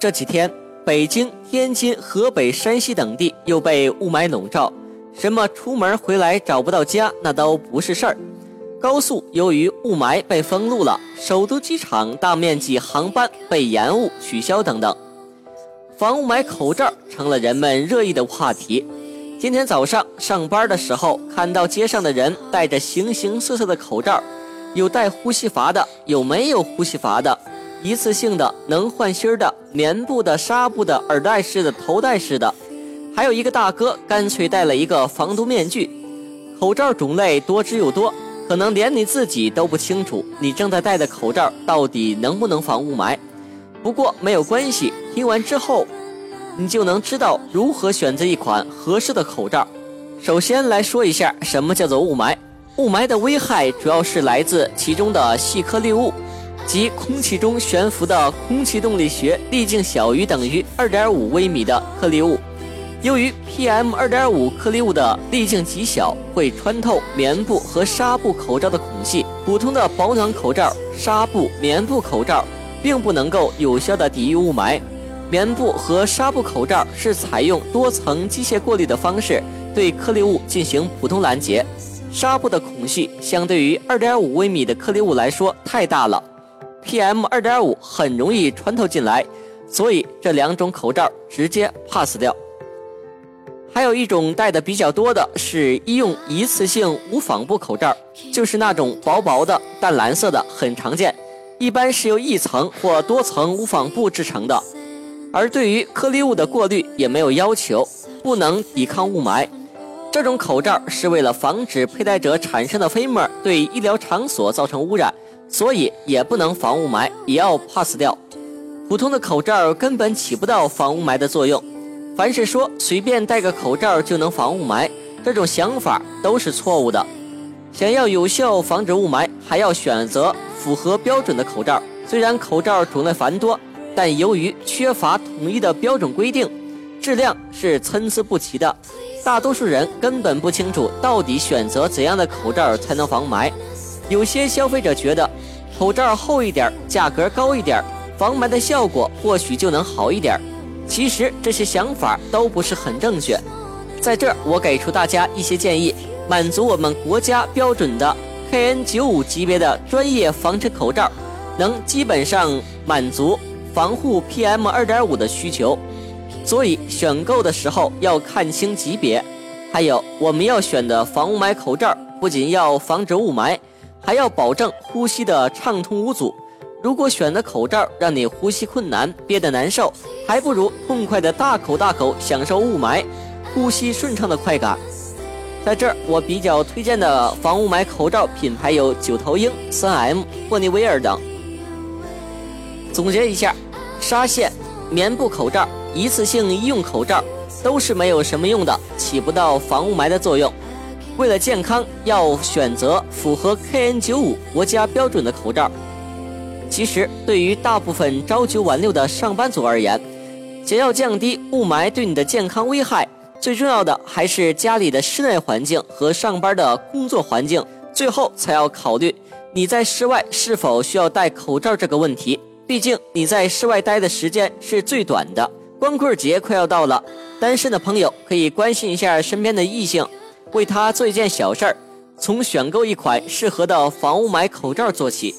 这几天，北京、天津、河北、山西等地又被雾霾笼罩，什么出门回来找不到家，那都不是事儿。高速由于雾霾被封路了，首都机场大面积航班被延误、取消等等。防雾霾口罩成了人们热议的话题。今天早上上班的时候，看到街上的人戴着形形色色的口罩，有带呼吸阀的，有没有呼吸阀的。一次性的能换芯儿的棉布的、纱布的、耳戴式的、头戴式的，还有一个大哥干脆戴了一个防毒面具。口罩种类多之又多，可能连你自己都不清楚你正在戴的口罩到底能不能防雾霾。不过没有关系，听完之后，你就能知道如何选择一款合适的口罩。首先来说一下什么叫做雾霾。雾霾的危害主要是来自其中的细颗粒物。即空气中悬浮的空气动力学粒径小于等于二点五微米的颗粒物，由于 PM 二点五颗粒物的粒径极小，会穿透棉布和纱布口罩的孔隙。普通的保暖口罩、纱布、棉布口罩并不能够有效的抵御雾霾。棉布和纱布口罩是采用多层机械过滤的方式对颗粒物进行普通拦截。纱布的孔隙相对于二点五微米的颗粒物来说太大了。PM 二点五很容易穿透进来，所以这两种口罩直接 pass 掉。还有一种戴的比较多的是医用一次性无纺布口罩，就是那种薄薄的淡蓝色的，很常见，一般是由一层或多层无纺布制成的。而对于颗粒物的过滤也没有要求，不能抵抗雾霾。这种口罩是为了防止佩戴者产生的飞沫对医疗场所造成污染。所以也不能防雾霾，也要 pass 掉。普通的口罩根本起不到防雾霾的作用。凡是说随便戴个口罩就能防雾霾，这种想法都是错误的。想要有效防止雾霾，还要选择符合标准的口罩。虽然口罩种类繁多，但由于缺乏统一的标准规定，质量是参差不齐的。大多数人根本不清楚到底选择怎样的口罩才能防霾。有些消费者觉得，口罩厚一点，价格高一点，防霾的效果或许就能好一点。其实这些想法都不是很正确。在这儿，我给出大家一些建议，满足我们国家标准的 KN95 级别的专业防尘口罩，能基本上满足防护 PM2.5 的需求。所以选购的时候要看清级别。还有，我们要选的防雾霾口罩，不仅要防止雾霾。还要保证呼吸的畅通无阻。如果选的口罩让你呼吸困难、憋得难受，还不如痛快的大口大口享受雾霾、呼吸顺畅的快感。在这儿，我比较推荐的防雾霾口罩品牌有九头鹰、三 M、霍尼韦尔等。总结一下，纱线、棉布口罩、一次性医用口罩都是没有什么用的，起不到防雾霾的作用。为了健康，要选择符合 KN95 国家标准的口罩。其实，对于大部分朝九晚六的上班族而言，想要降低雾霾对你的健康危害，最重要的还是家里的室内环境和上班的工作环境。最后才要考虑你在室外是否需要戴口罩这个问题。毕竟你在室外待的时间是最短的。光棍节快要到了，单身的朋友可以关心一下身边的异性。为他做一件小事儿，从选购一款适合的防雾霾口罩做起。